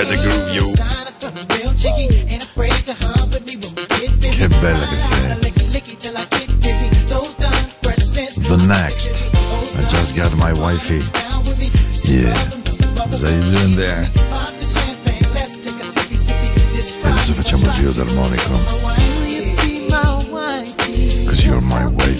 got the groove, you. Che bella che sei. The next. I just got my wifey. Yeah. You doing there? E adesso facciamo il giro d'armonico. Cause you're my wifey.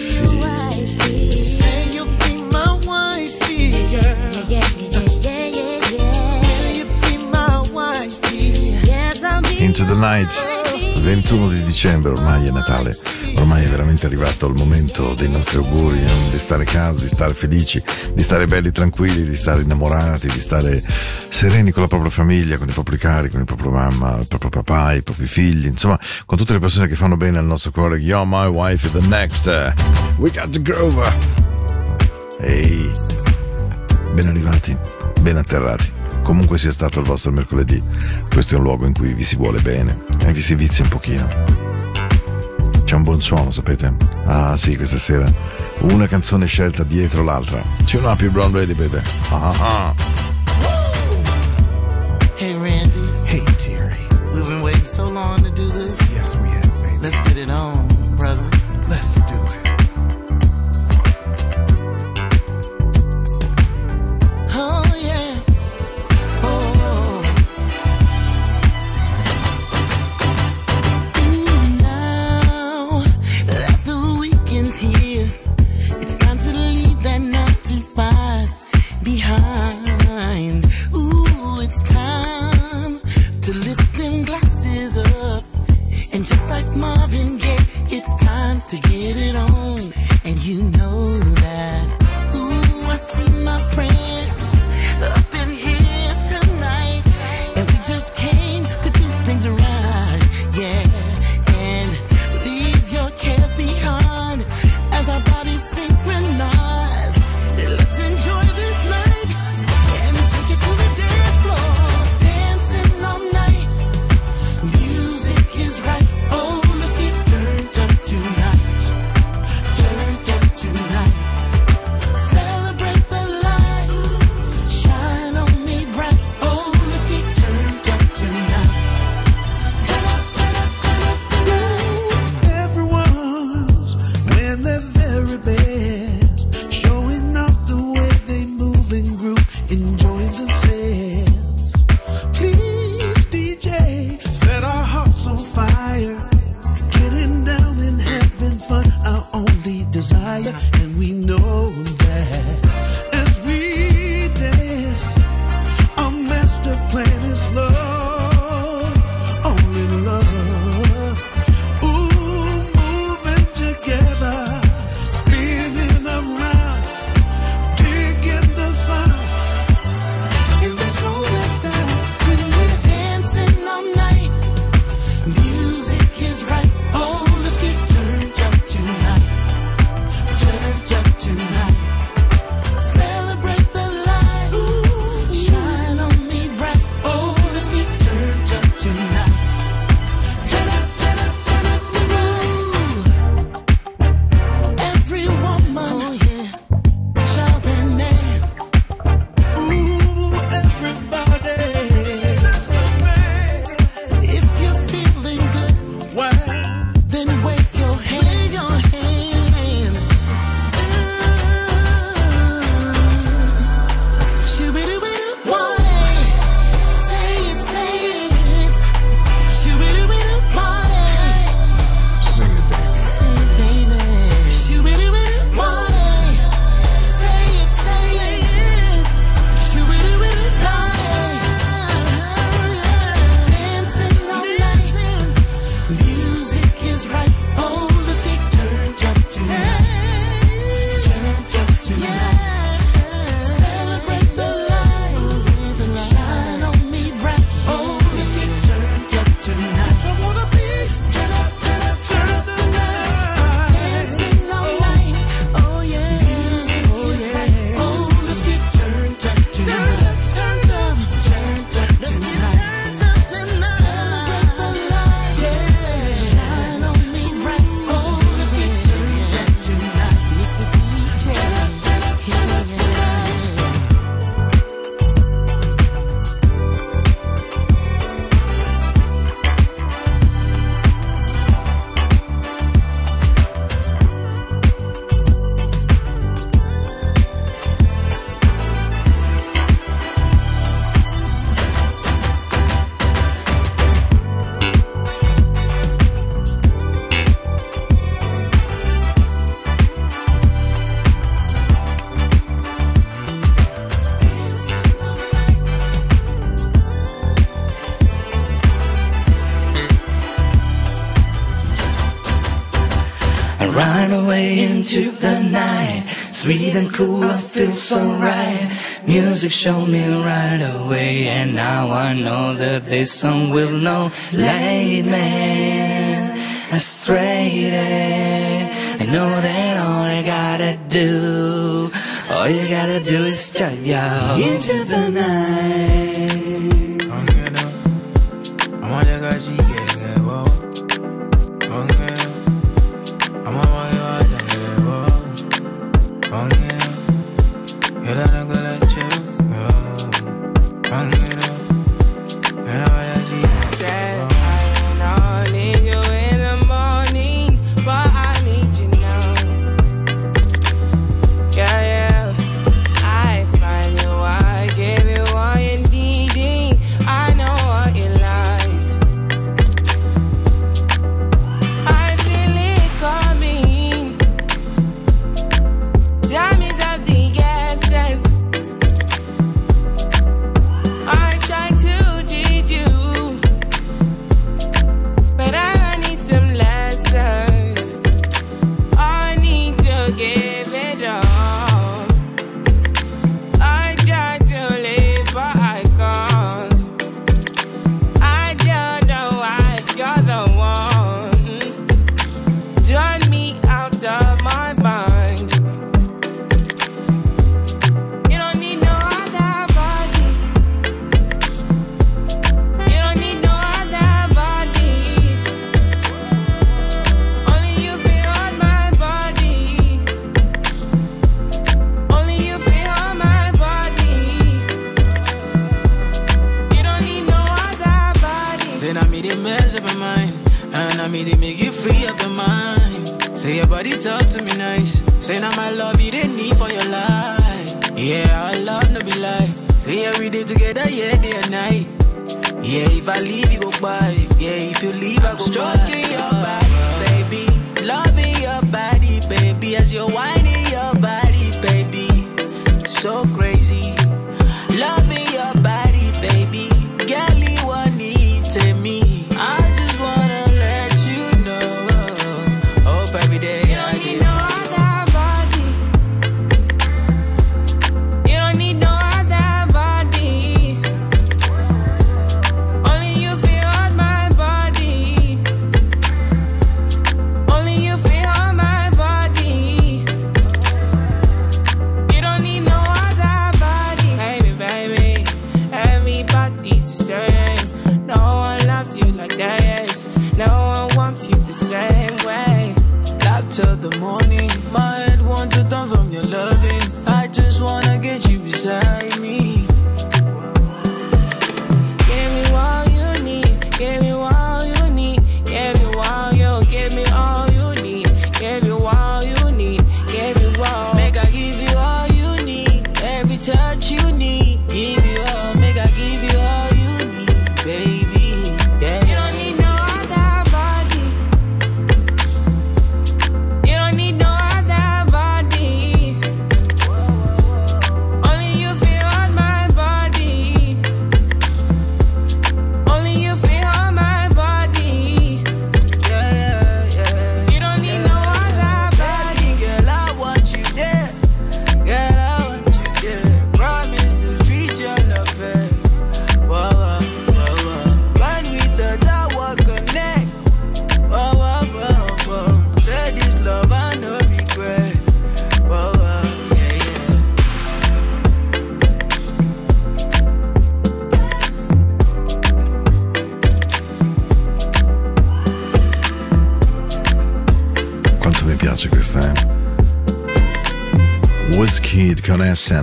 Into the night. 21 di dicembre, ormai è Natale, ormai è veramente arrivato il momento dei nostri auguri, eh, di stare casa, di stare felici, di stare belli tranquilli, di stare innamorati, di stare sereni con la propria famiglia, con i propri cari, con il proprio mamma, il proprio papà, i propri figli, insomma, con tutte le persone che fanno bene al nostro cuore. You're my wife the next. We got the Grover. Ehi, ben arrivati, ben atterrati. Comunque sia stato il vostro mercoledì, questo è un luogo in cui vi si vuole bene e vi si vizia un pochino. C'è un buon suono, sapete? Ah sì, questa sera. Una canzone scelta dietro l'altra. Tune up your brown ready, baby. Ah, ah, ah. Hey Randy. Hey, Terry. We've been waiting so long to do this. Yes, we have, baby. Let's get it on, brother. Let's do it. Behind. Ooh, it's time to lift them glasses up. And just like Marvin Gaye, it's time to get it on. And you know that. Ooh, I see my friends Run away into the night, sweet and cool, I feel so right. Music showed me right away, and now I know that this song will know. Late man, astray there. I know that all I gotta do, all you gotta do is turn out into the night.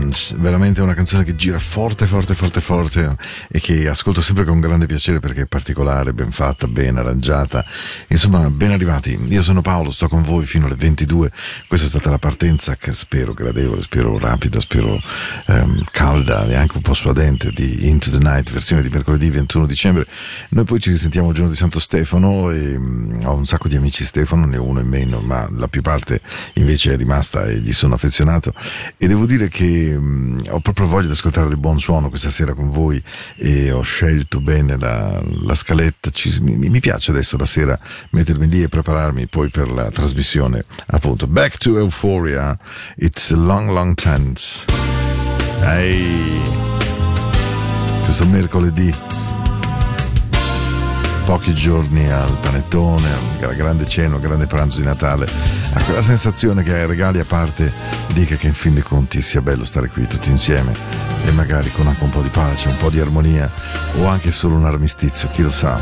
Dance, veramente una canzone che gira forte, forte, forte, forte e che ascolto sempre con grande piacere perché è particolare, ben fatta, ben arrangiata. Insomma, ben arrivati. Io sono Paolo, sto con voi fino alle 22. Questa è stata la partenza che spero gradevole, spero rapida, spero ehm, calda e anche un po' suadente di Into the Night, versione di mercoledì 21 dicembre. Noi poi ci risentiamo il giorno di Santo Stefano e mh, ho un sacco di amici Stefano, ne uno in meno, ma la più parte invece è rimasta e gli sono affezionato. E devo dire che Ehm, ho proprio voglia di ascoltare del buon suono questa sera con voi e ho scelto bene la, la scaletta. Ci, mi, mi, piace adesso la sera mettermi lì e prepararmi poi per la trasmissione. Appunto, Back to Euphoria, It's a Long Long Chance. Ehi, questo mercoledì pochi giorni al panettone, alla grande cena, al grande pranzo di Natale, ecco, a quella sensazione che ai regali a parte dica che in fin dei conti sia bello stare qui tutti insieme e magari con anche un po' di pace, un po' di armonia o anche solo un armistizio, chi lo sa.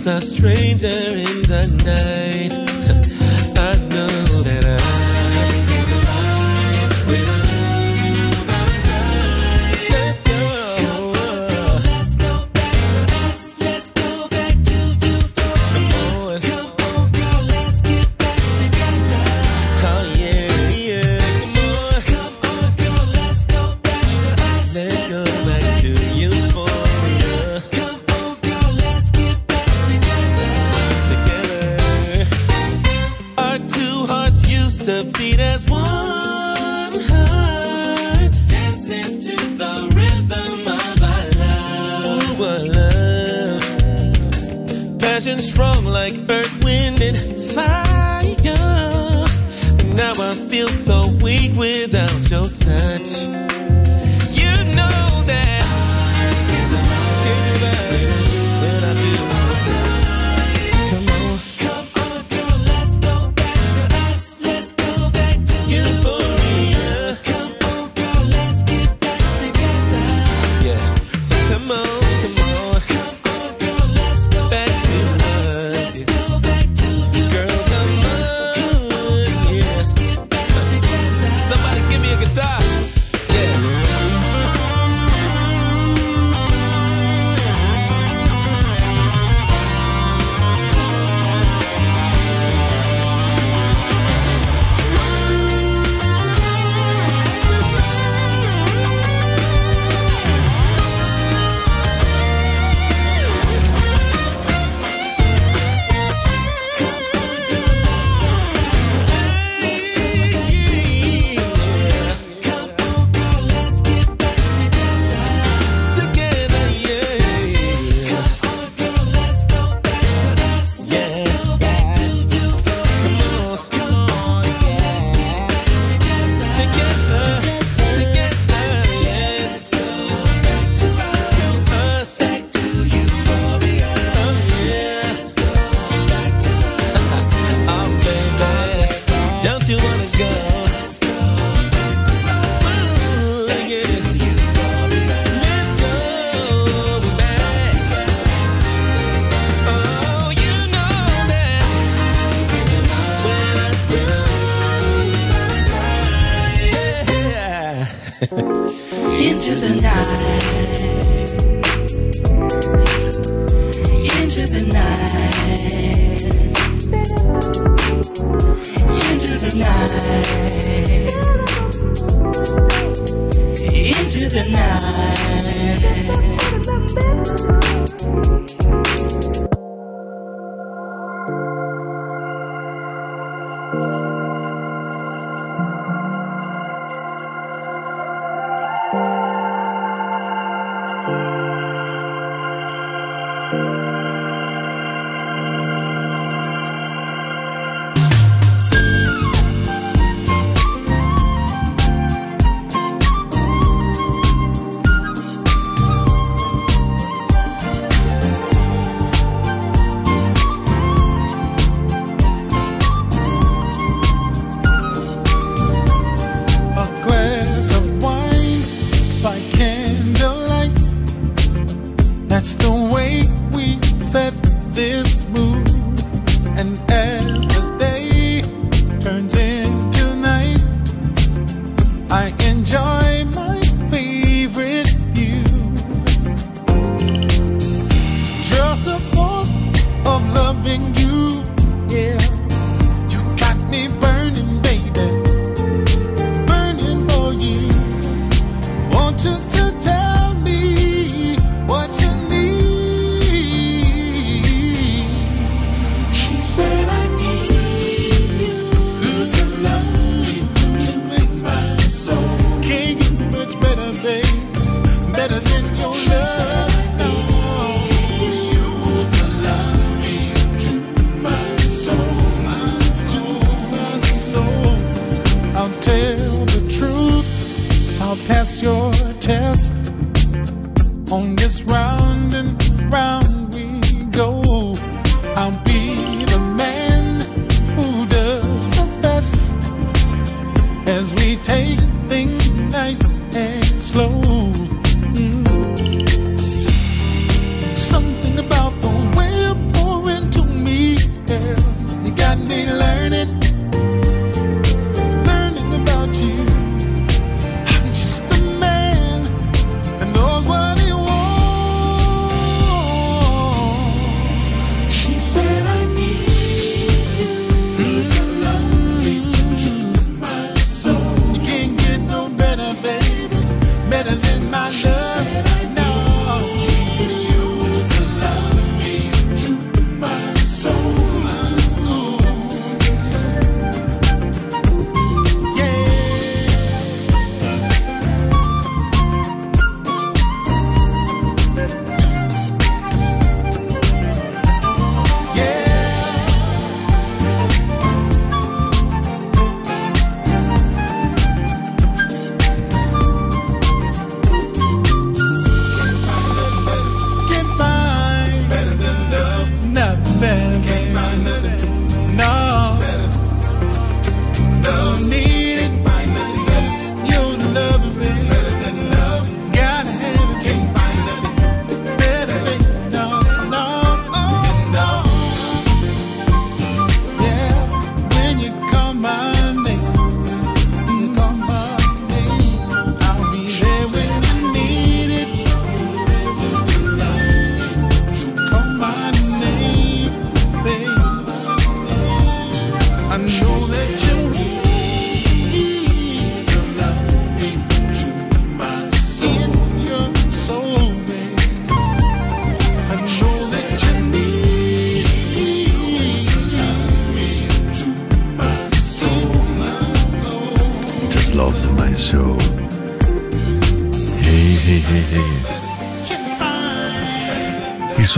As a stranger in the night.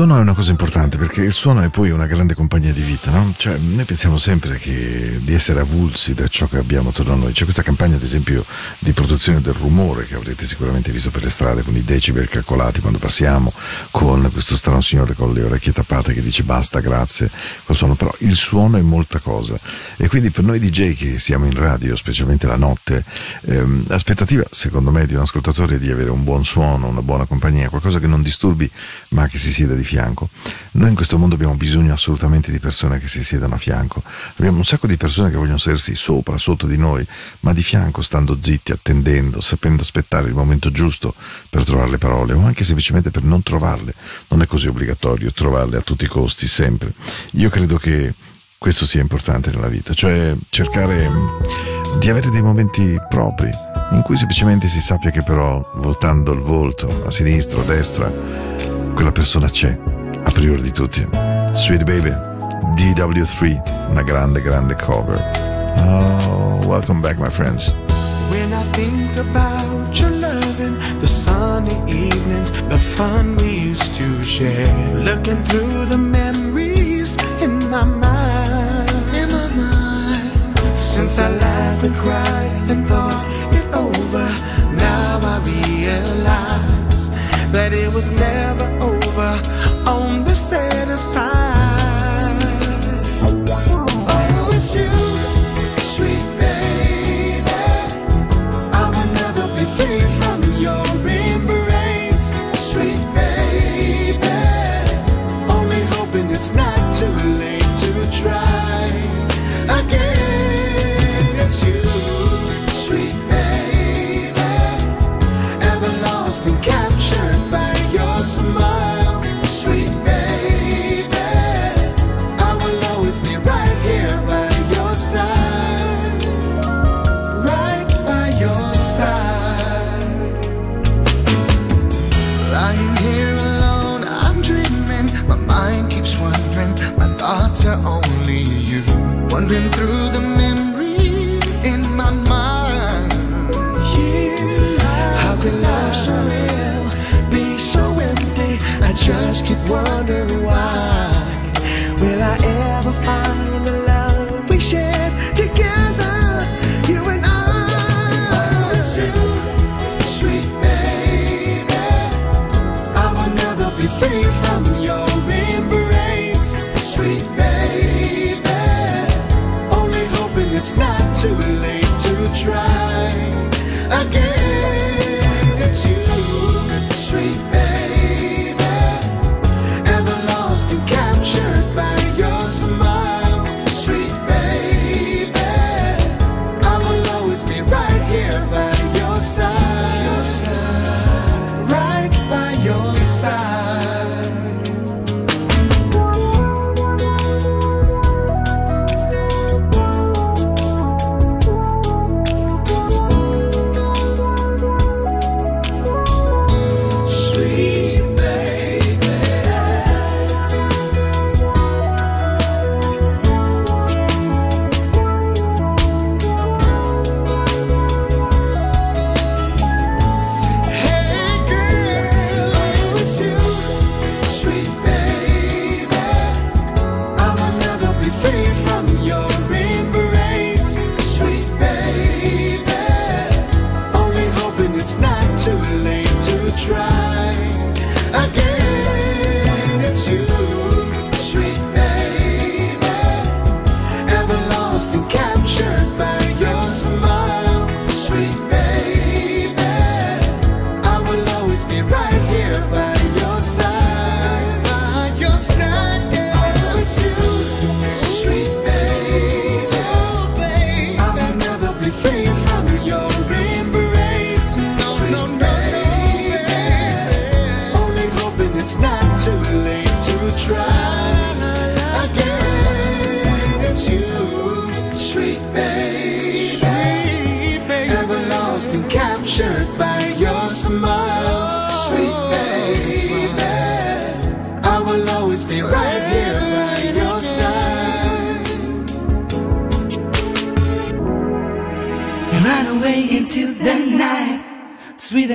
No es una cosa importante. Perché il suono è poi una grande compagnia di vita, no? Cioè, noi pensiamo sempre che, di essere avulsi da ciò che abbiamo attorno a noi. C'è questa campagna, ad esempio, di produzione del rumore che avrete sicuramente visto per le strade con i decibel calcolati quando passiamo, con questo strano signore con le orecchie tappate che dice basta, grazie, col suono. Però il suono è molta cosa. E quindi per noi DJ che siamo in radio, specialmente la notte, ehm, l'aspettativa, secondo me, di un ascoltatore è di avere un buon suono, una buona compagnia, qualcosa che non disturbi ma che si sieda di fianco. Noi in questo mondo abbiamo bisogno assolutamente di persone che si siedano a fianco. Abbiamo un sacco di persone che vogliono sedersi sopra, sotto di noi, ma di fianco, stando zitti, attendendo, sapendo aspettare il momento giusto per trovare le parole o anche semplicemente per non trovarle. Non è così obbligatorio trovarle a tutti i costi, sempre. Io credo che questo sia importante nella vita, cioè cercare mm, di avere dei momenti propri in cui semplicemente si sappia che però voltando il volto a sinistra o a destra quella persona c'è, a priori di tutti. Sweet Baby, DW3, una grande, grande cover. Oh, welcome back, my friends. When I think about your loving, the sunny evenings, the fun we used to share, looking through the memories in my mind. In my mind. Since I laughed and cried and thought it over, now I realize that it was never over on the set side. Oh, it's you, sweet baby. I will never be free from your embrace, sweet baby. Only hoping it's not too late to try try.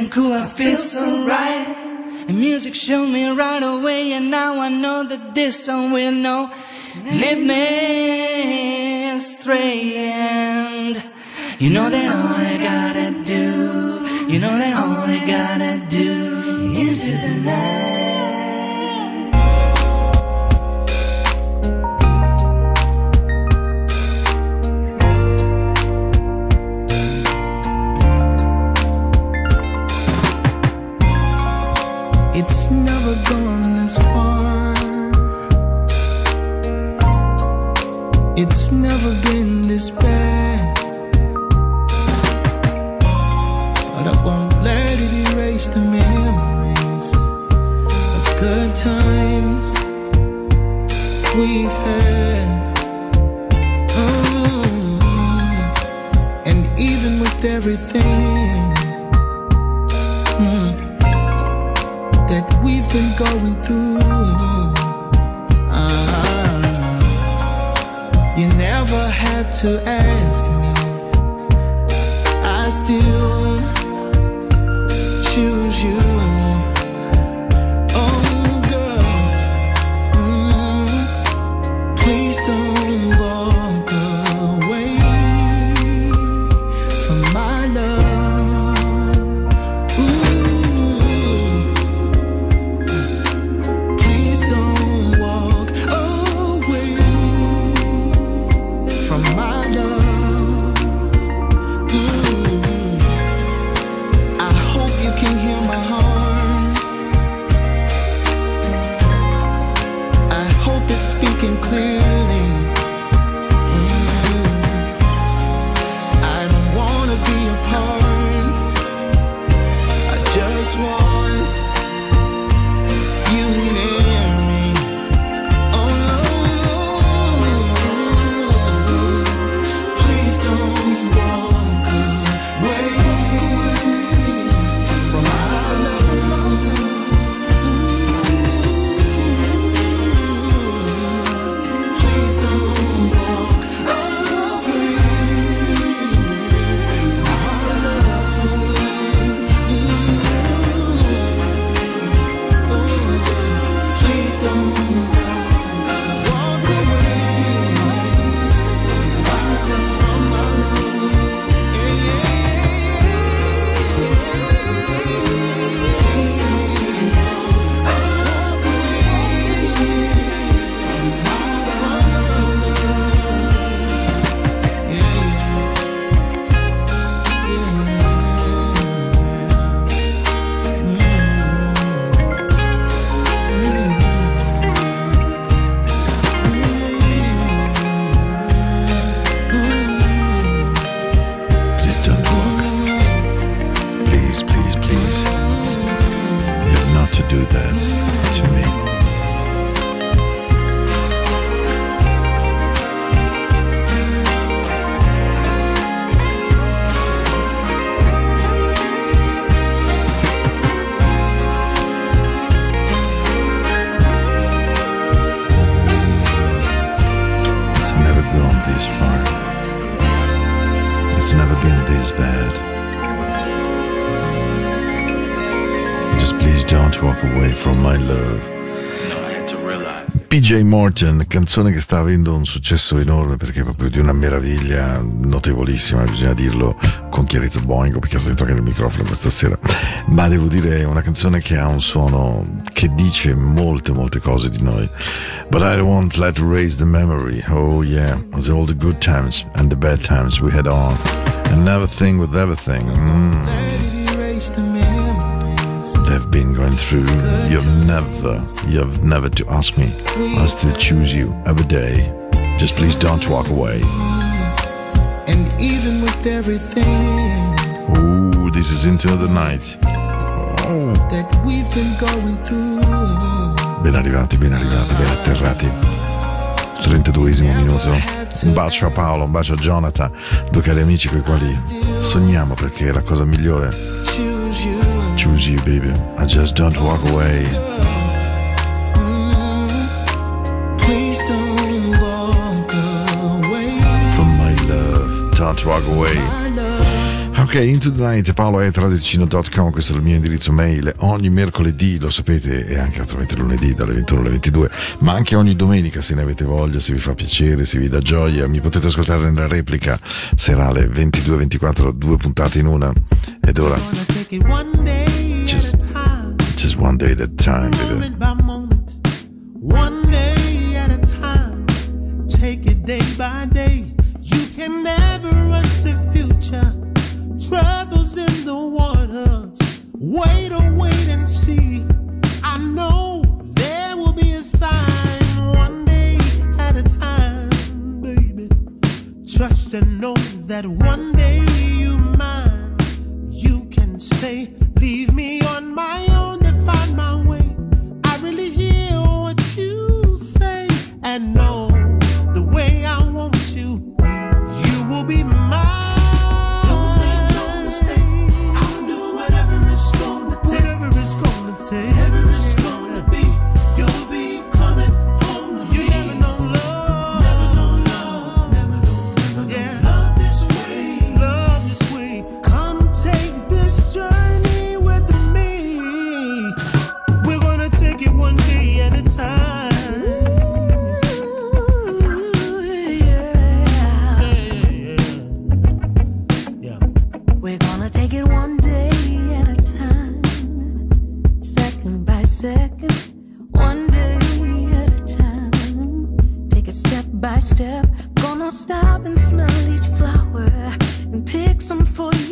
cool, I feel so right. And music showed me right away, and now I know that this song will know. Leave me astray, and you know that all I gotta do, you know that all I gotta do into the night. despair. But I won't let it erase the memories of good times we've had. Oh, and even with everything mm, that we've been going through. to ask me. I still choose you. PJ Morton, canzone che sta avendo un successo enorme perché è proprio di una meraviglia notevolissima, bisogna dirlo con chiarezza boingo perché sto dentro anche il microfono questa sera, ma devo dire è una canzone che ha un suono che dice molte molte cose di noi. But I won't let erase the memory, oh yeah, of all the good times and the bad times we had on, and never think with everything. Mm. Been going through. You've never, you've never to ask me. I still choose you every day. Just please don't walk away. And even with everything Ooh, this is into the night. Oh. that we've been going through, Ben arrivati, ben arrivati, ben atterrati. 32esimo minuto. Un bacio a Paolo, un bacio a Jonathan, due cari amici con i quali sogniamo perché è la cosa migliore. Choose you. Baby. I just don't walk away. Please don't walk away. From my love, don't walk away. Ok, Into the Night, Paolo è radioticino.com, questo è il mio indirizzo mail, ogni mercoledì, lo sapete, e anche naturalmente lunedì dalle 21 alle 22, ma anche ogni domenica se ne avete voglia, se vi fa piacere, se vi dà gioia, mi potete ascoltare nella replica serale 22-24, due puntate in una, ora, Gonna it Just- at a time, just one day at a time, baby. moment by moment, one day at a time. Take it day by day. You can never rush the future. Troubles in the waters. Wait, oh, wait and see. I know there will be a sign one day at a time, baby. Trust and know that one day second one day at a time. Take it step by step. Gonna stop and smell each flower and pick some for you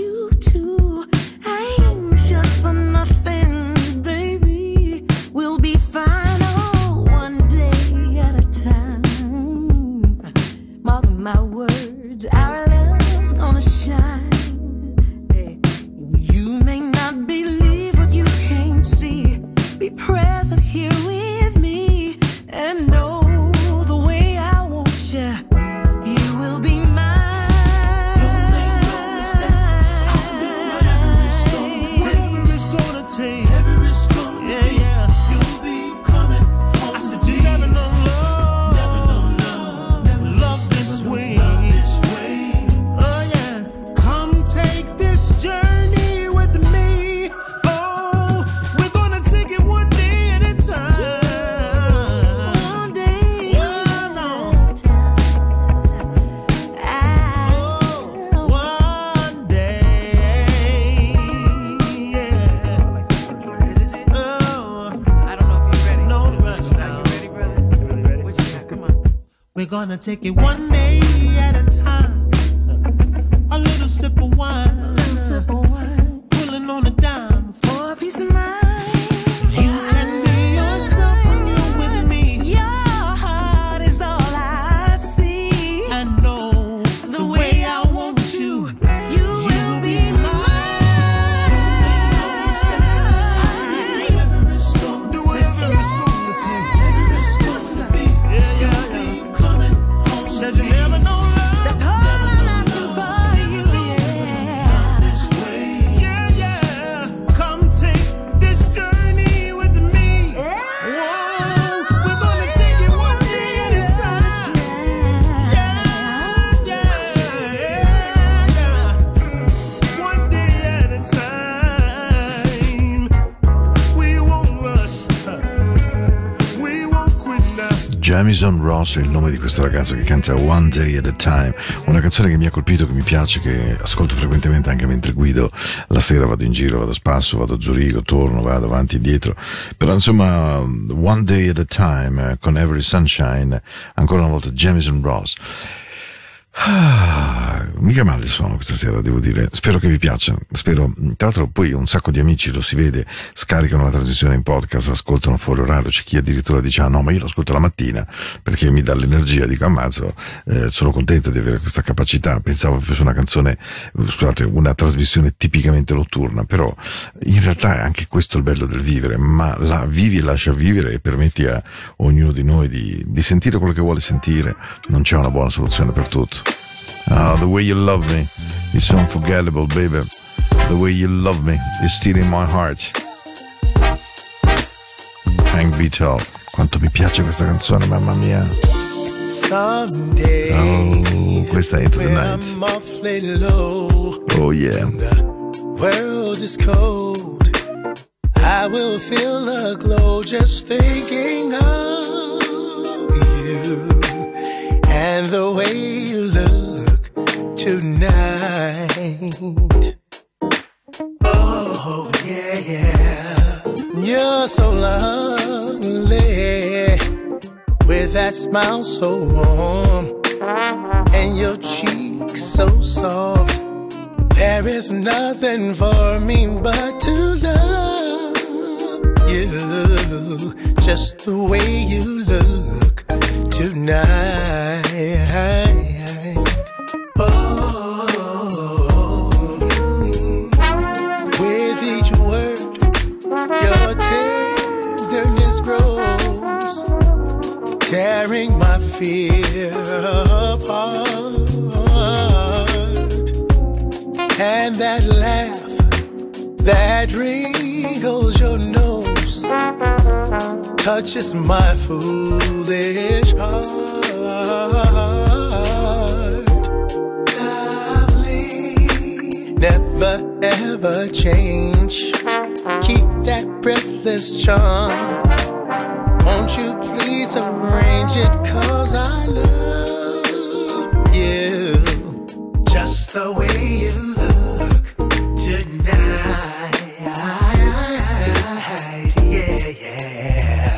Jamison Ross è il nome di questo ragazzo che canta One Day at a Time, una canzone che mi ha colpito, che mi piace, che ascolto frequentemente anche mentre guido. La sera vado in giro, vado a spasso, vado a Zurigo, torno, vado avanti e indietro. Però insomma, One Day at a Time eh, con Every Sunshine, ancora una volta Jamison Ross. Ah, mica male suono questa sera, devo dire. Spero che vi piaccia. Spero. Tra l'altro, poi un sacco di amici lo si vede, scaricano la trasmissione in podcast, ascoltano fuori orario. C'è chi addirittura dice: Ah no, ma io lo ascolto la mattina perché mi dà l'energia. Dico, ammazzo, eh, sono contento di avere questa capacità. Pensavo fosse una canzone, scusate, una trasmissione tipicamente notturna, però in realtà è anche questo il bello del vivere, ma la vivi e lascia vivere e permetti a ognuno di noi di, di sentire quello che vuole sentire. Non c'è una buona soluzione per tutto. Ah, the way you love me is unforgettable, baby. The way you love me is still in my heart. Hank Beatle. Quanto mi piace questa canzone, mamma mia. Someday, Oh, questa è Into the Night. I'm awfully low, Oh yeah. world is cold. I will feel a glow just thinking of you and the way you look tonight. Oh, yeah, yeah. You're so lovely with that smile so warm and your cheeks so soft. There is nothing for me but to love you just the way you look tonight. Apart. And that laugh that wrinkles your nose touches my foolish heart. Lovely, never ever change. Keep that breathless charm. Arrange it? Cause I love you just the way you look tonight. Yeah, yeah.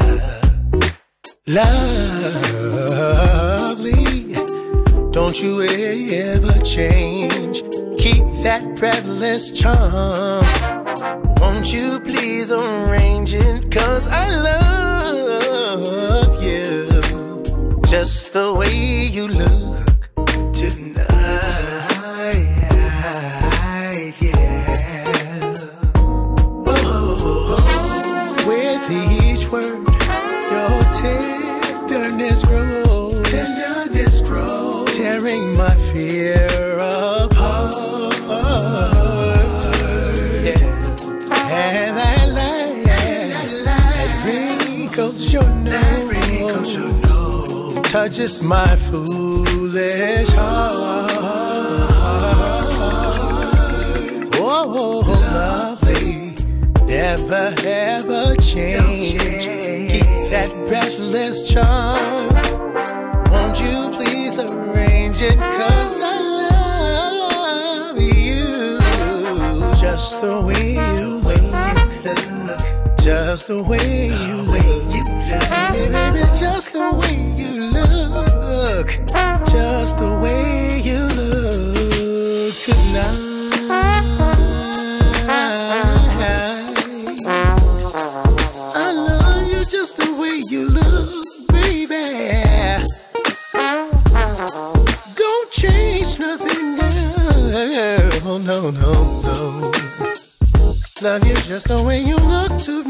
Lovely, don't you ever change. Keep that breathless charm. Won't you please arrange it? Cause I love just the way you look touches my foolish heart. Oh, lovely, never ever change. Keep that breathless charm. Won't you please arrange it? Cause I love you just the way you look. Just the way you look. Baby, just the way you just the way you look tonight. I love you just the way you look, baby. Don't change nothing, girl. Oh, no, no, no. Love you just the way you look tonight.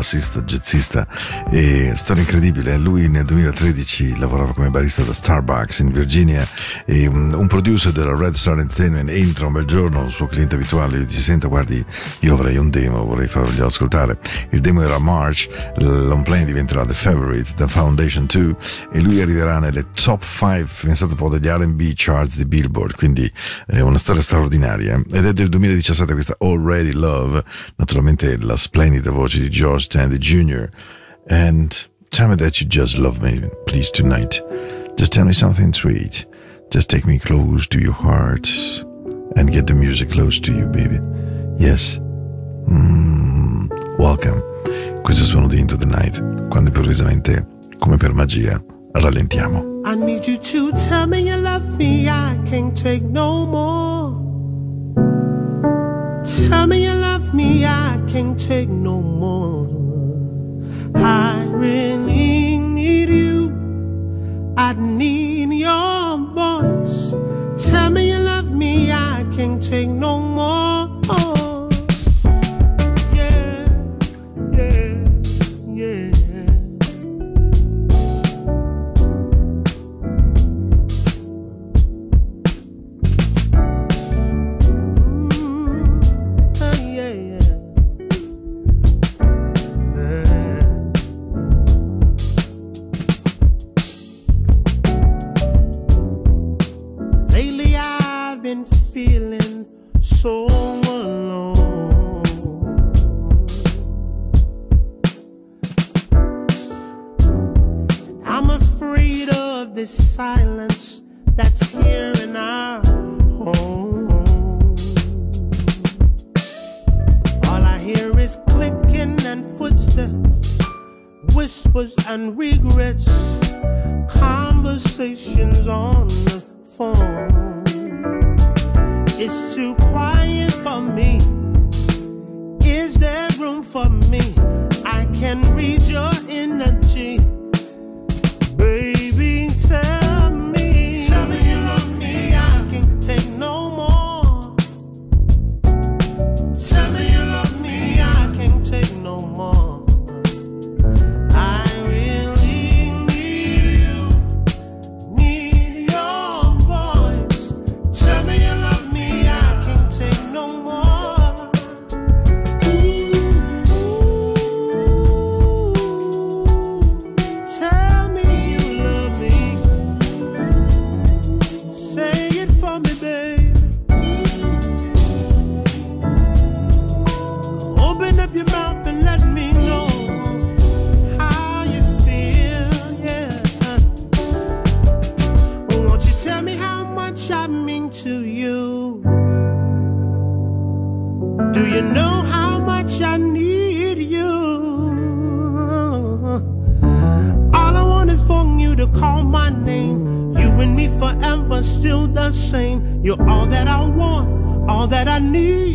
Bassista, jazzista e storia incredibile. Lui nel 2013 lavorava come barista da Starbucks in Virginia e un, un producer della Red Star Entertainment entra un bel giorno, un suo cliente abituale, gli dice senta guardi io avrei un demo, vorrei farvelo ascoltare. Il demo era March, l'on plane diventerà The Favorite, The Foundation 2 e lui arriverà nelle top 5, pensate un po' degli R&B charts di Billboard, quindi è una storia straordinaria ed è del 2017 questa Already Love, naturalmente la splendida voce di George Tandy Jr. And tell me that you just love me, please, tonight. Just tell me something sweet. Just take me close to your heart and get the music close to you, baby. Yes. Mm, welcome. Questo suono di Into the Night, quando improvvisamente, come per magia, rallentiamo. I need you to tell me you love me. I can't take no more. Tell me you love me. I can't take no more. I really need you. I need your voice. Tell me you love me. I can't take no more. Hear is clicking and footsteps, whispers and regrets, conversations on the phone. It's too quiet for me. Is there room for me? I can read your You're all that I want, all that I need.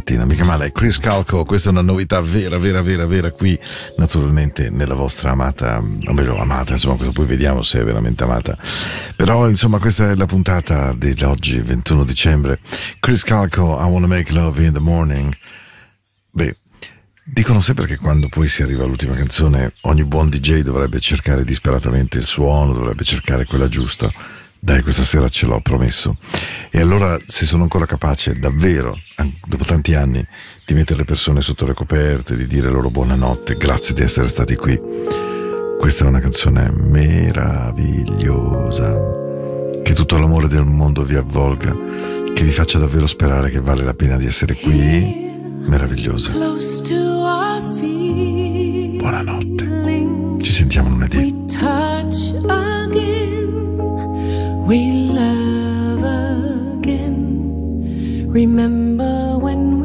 mattina, mica male. Chris Calco, questa è una novità vera, vera, vera, vera qui, naturalmente nella vostra amata, o meglio amata, insomma, poi vediamo se è veramente amata. Però insomma questa è la puntata di oggi, 21 dicembre. Chris Calco, I Wanna Make Love in the Morning. Beh, Dicono sempre che quando poi si arriva all'ultima canzone ogni buon DJ dovrebbe cercare disperatamente il suono, dovrebbe cercare quella giusta dai, questa sera ce l'ho promesso. E allora, se sono ancora capace, davvero, dopo tanti anni, di mettere le persone sotto le coperte, di dire loro buonanotte, grazie di essere stati qui. Questa è una canzone meravigliosa. Che tutto l'amore del mondo vi avvolga, che vi faccia davvero sperare che vale la pena di essere qui. Meravigliosa. Buonanotte. Ci sentiamo lunedì we love again. Remember when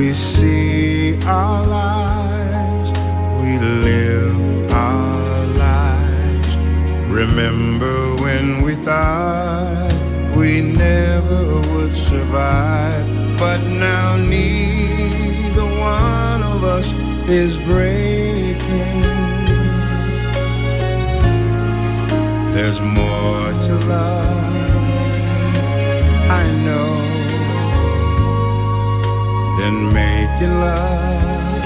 we see our lives, we live our lives. Remember when we thought we never would survive, but now neither one of us is breaking. There's more making love.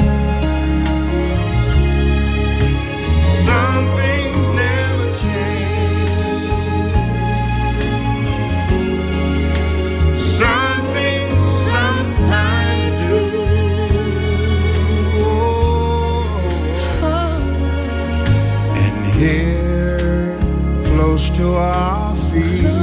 Some things never change. Some things sometimes do. Oh. And here, close to our feet.